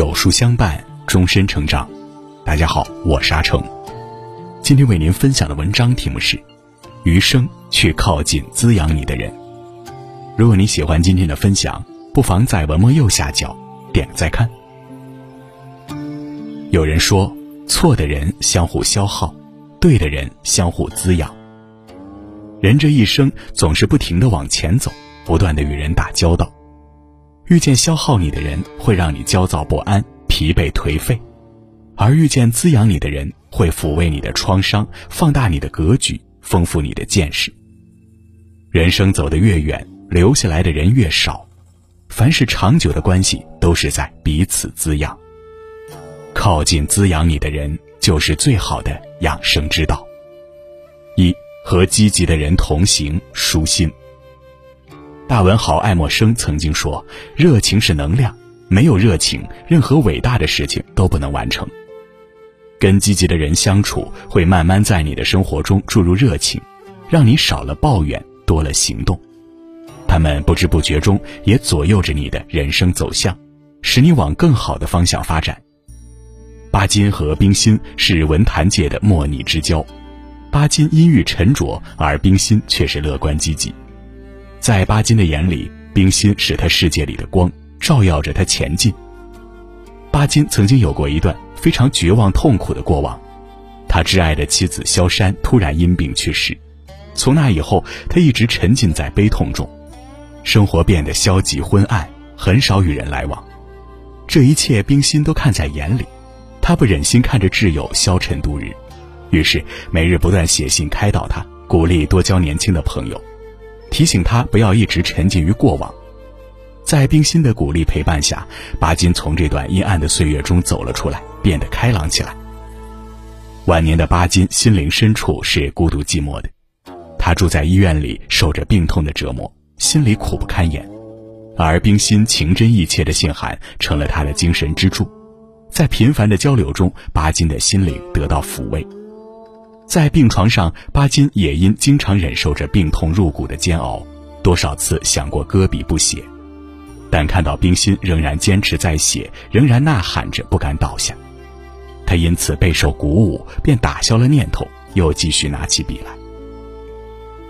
有书相伴，终身成长。大家好，我是阿成。今天为您分享的文章题目是《余生去靠近滋养你的人》。如果你喜欢今天的分享，不妨在文末右下角点个再看。有人说，错的人相互消耗，对的人相互滋养。人这一生总是不停的往前走，不断的与人打交道。遇见消耗你的人，会让你焦躁不安、疲惫颓废；而遇见滋养你的人，会抚慰你的创伤，放大你的格局，丰富你的见识。人生走得越远，留下来的人越少。凡是长久的关系，都是在彼此滋养。靠近滋养你的人，就是最好的养生之道。一和积极的人同行，舒心。大文豪爱默生曾经说：“热情是能量，没有热情，任何伟大的事情都不能完成。”跟积极的人相处，会慢慢在你的生活中注入热情，让你少了抱怨，多了行动。他们不知不觉中也左右着你的人生走向，使你往更好的方向发展。巴金和冰心是文坛界的莫逆之交，巴金阴郁沉着，而冰心却是乐观积极。在巴金的眼里，冰心是他世界里的光，照耀着他前进。巴金曾经有过一段非常绝望痛苦的过往，他挚爱的妻子萧山突然因病去世，从那以后，他一直沉浸在悲痛中，生活变得消极昏暗，很少与人来往。这一切，冰心都看在眼里，他不忍心看着挚友消沉度日，于是每日不断写信开导他，鼓励多交年轻的朋友。提醒他不要一直沉浸于过往，在冰心的鼓励陪伴下，巴金从这段阴暗的岁月中走了出来，变得开朗起来。晚年的巴金心灵深处是孤独寂寞的，他住在医院里，受着病痛的折磨，心里苦不堪言。而冰心情真意切的信函成了他的精神支柱，在频繁的交流中，巴金的心灵得到抚慰。在病床上，巴金也因经常忍受着病痛入骨的煎熬，多少次想过搁笔不写，但看到冰心仍然坚持在写，仍然呐喊着不敢倒下，他因此备受鼓舞，便打消了念头，又继续拿起笔来。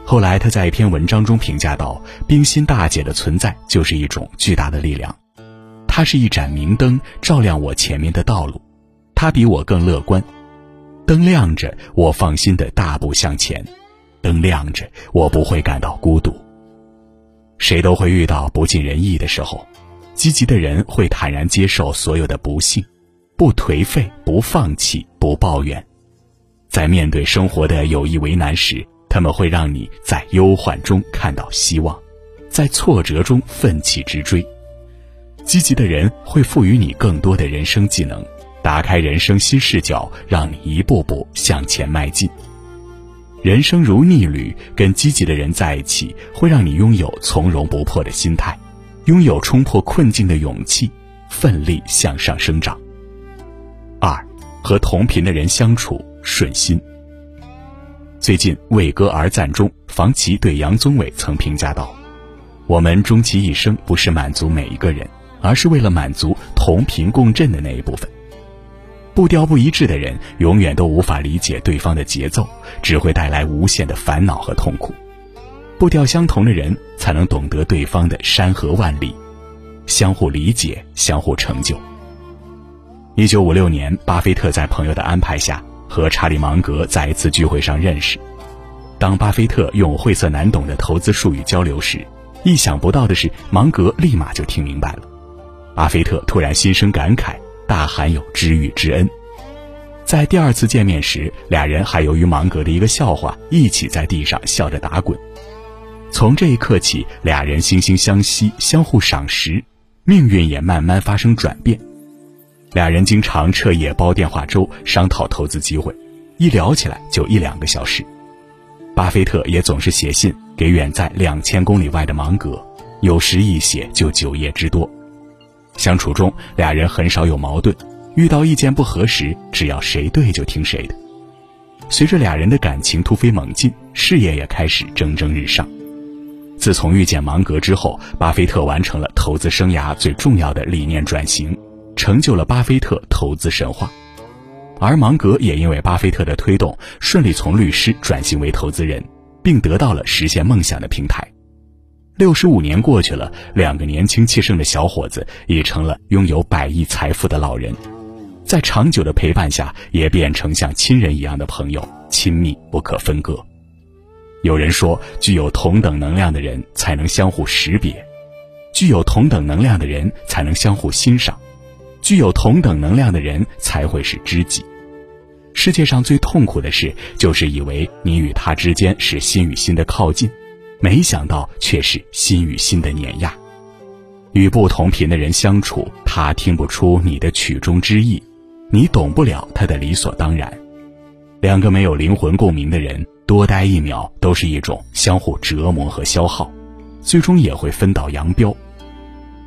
后来他在一篇文章中评价道：“冰心大姐的存在就是一种巨大的力量，她是一盏明灯，照亮我前面的道路，她比我更乐观。”灯亮着，我放心的大步向前；灯亮着，我不会感到孤独。谁都会遇到不尽人意的时候，积极的人会坦然接受所有的不幸，不颓废，不放弃，不抱怨。在面对生活的有意为难时，他们会让你在忧患中看到希望，在挫折中奋起直追。积极的人会赋予你更多的人生技能。打开人生新视角，让你一步步向前迈进。人生如逆旅，跟积极的人在一起，会让你拥有从容不迫的心态，拥有冲破困境的勇气，奋力向上生长。二，和同频的人相处顺心。最近《为歌而赞》中，房琪对杨宗纬曾评价道：“我们终其一生，不是满足每一个人，而是为了满足同频共振的那一部分。”步调不一致的人，永远都无法理解对方的节奏，只会带来无限的烦恼和痛苦。步调相同的人，才能懂得对方的山河万里，相互理解，相互成就。一九五六年，巴菲特在朋友的安排下和查理芒格在一次聚会上认识。当巴菲特用晦涩难懂的投资术语交流时，意想不到的是，芒格立马就听明白了。巴菲特突然心生感慨。大含有知遇之恩，在第二次见面时，俩人还由于芒格的一个笑话，一起在地上笑着打滚。从这一刻起，俩人惺惺相惜，相互赏识，命运也慢慢发生转变。俩人经常彻夜煲电话粥，商讨投资机会，一聊起来就一两个小时。巴菲特也总是写信给远在两千公里外的芒格，有时一写就九页之多。相处中，俩人很少有矛盾，遇到意见不合时，只要谁对就听谁的。随着俩人的感情突飞猛进，事业也开始蒸蒸日上。自从遇见芒格之后，巴菲特完成了投资生涯最重要的理念转型，成就了巴菲特投资神话。而芒格也因为巴菲特的推动，顺利从律师转型为投资人，并得到了实现梦想的平台。六十五年过去了，两个年轻气盛的小伙子已成了拥有百亿财富的老人，在长久的陪伴下，也变成像亲人一样的朋友，亲密不可分割。有人说，具有同等能量的人才能相互识别，具有同等能量的人才能相互欣赏，具有同等能量的人才会是知己。世界上最痛苦的事，就是以为你与他之间是心与心的靠近，没想到却是心与心的碾压。与不同频的人相处，他听不出你的曲中之意，你懂不了他的理所当然。两个没有灵魂共鸣的人，多待一秒都是一种相互折磨和消耗，最终也会分道扬镳。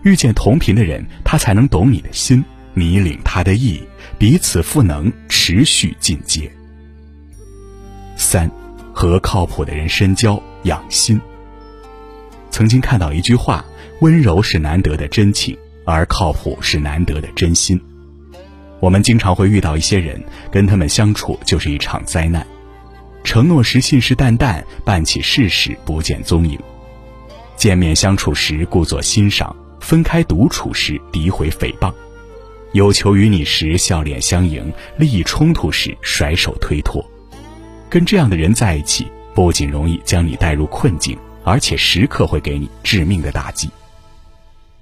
遇见同频的人，他才能懂你的心。你领他的意，彼此赋能，持续进阶。三，和靠谱的人深交，养心。曾经看到一句话：温柔是难得的真情，而靠谱是难得的真心。我们经常会遇到一些人，跟他们相处就是一场灾难。承诺时信誓旦旦，办起事时不见踪影。见面相处时故作欣赏，分开独处时诋毁诽谤。有求于你时笑脸相迎，利益冲突时甩手推脱。跟这样的人在一起，不仅容易将你带入困境，而且时刻会给你致命的打击。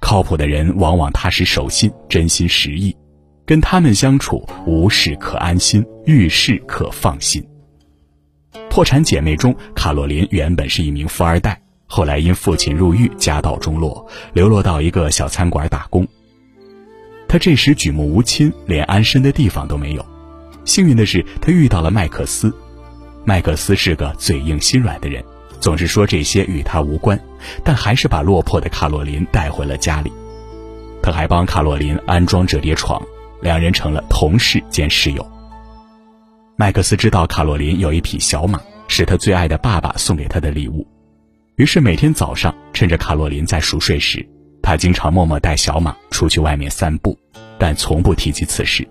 靠谱的人往往踏实守信，真心实意，跟他们相处，无事可安心，遇事可放心。破产姐妹中，卡洛琳原本是一名富二代，后来因父亲入狱，家道中落，流落到一个小餐馆打工。她这时举目无亲，连安身的地方都没有。幸运的是，她遇到了麦克斯。麦克斯是个嘴硬心软的人，总是说这些与他无关，但还是把落魄的卡洛琳带回了家里。他还帮卡洛琳安装折叠床，两人成了同事兼室友。麦克斯知道卡洛琳有一匹小马，是他最爱的爸爸送给他的礼物，于是每天早上趁着卡洛琳在熟睡时。他经常默默带小马出去外面散步，但从不提及此事。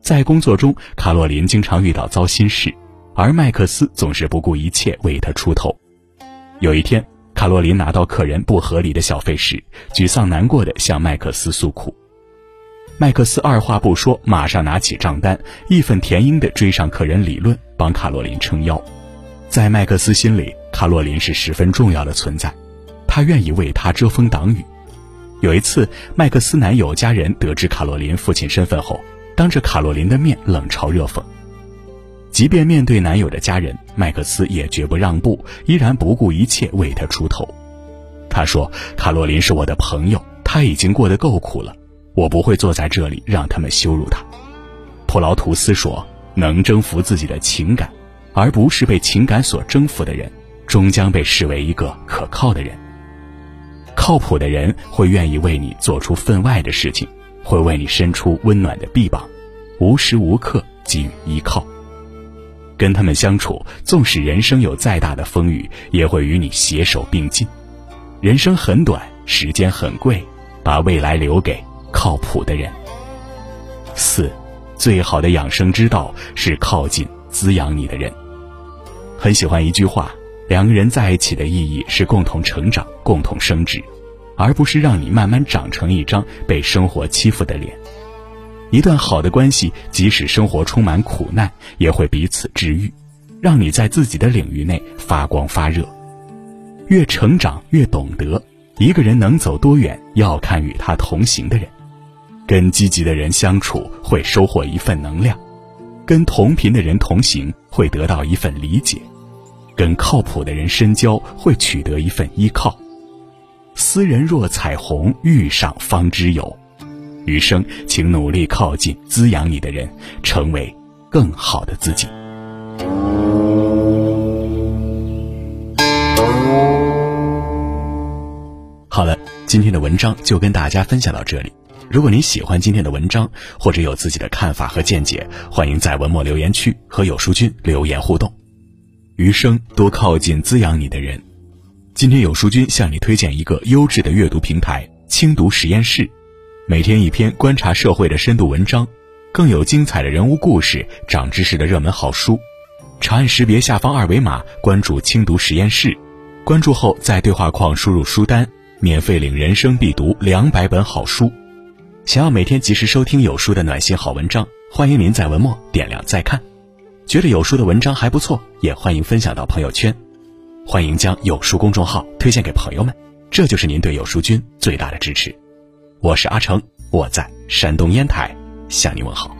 在工作中，卡洛琳经常遇到糟心事，而麦克斯总是不顾一切为他出头。有一天，卡洛琳拿到客人不合理的小费时，沮丧难过的向麦克斯诉苦。麦克斯二话不说，马上拿起账单，义愤填膺的追上客人理论，帮卡洛琳撑腰。在麦克斯心里，卡洛琳是十分重要的存在，他愿意为他遮风挡雨。有一次，麦克斯男友家人得知卡洛琳父亲身份后，当着卡洛琳的面冷嘲热讽。即便面对男友的家人，麦克斯也绝不让步，依然不顾一切为他出头。他说：“卡洛琳是我的朋友，他已经过得够苦了，我不会坐在这里让他们羞辱他。”普劳图斯说：“能征服自己的情感，而不是被情感所征服的人，终将被视为一个可靠的人。”靠谱的人会愿意为你做出分外的事情，会为你伸出温暖的臂膀，无时无刻给予依靠。跟他们相处，纵使人生有再大的风雨，也会与你携手并进。人生很短，时间很贵，把未来留给靠谱的人。四，最好的养生之道是靠近滋养你的人。很喜欢一句话。两个人在一起的意义是共同成长、共同升值，而不是让你慢慢长成一张被生活欺负的脸。一段好的关系，即使生活充满苦难，也会彼此治愈，让你在自己的领域内发光发热。越成长越懂得，一个人能走多远，要看与他同行的人。跟积极的人相处，会收获一份能量；跟同频的人同行，会得到一份理解。跟靠谱的人深交，会取得一份依靠。斯人若彩虹，遇上方知有。余生，请努力靠近滋养你的人，成为更好的自己。好了，今天的文章就跟大家分享到这里。如果您喜欢今天的文章，或者有自己的看法和见解，欢迎在文末留言区和有书君留言互动。余生多靠近滋养你的人。今天有书君向你推荐一个优质的阅读平台——轻读实验室。每天一篇观察社会的深度文章，更有精彩的人物故事、长知识的热门好书。长按识别下方二维码关注轻读实验室，关注后在对话框输入书单，免费领人生必读两百本好书。想要每天及时收听有书的暖心好文章，欢迎您在文末点亮再看。觉得有书的文章还不错，也欢迎分享到朋友圈。欢迎将有书公众号推荐给朋友们，这就是您对有书君最大的支持。我是阿成，我在山东烟台向你问好。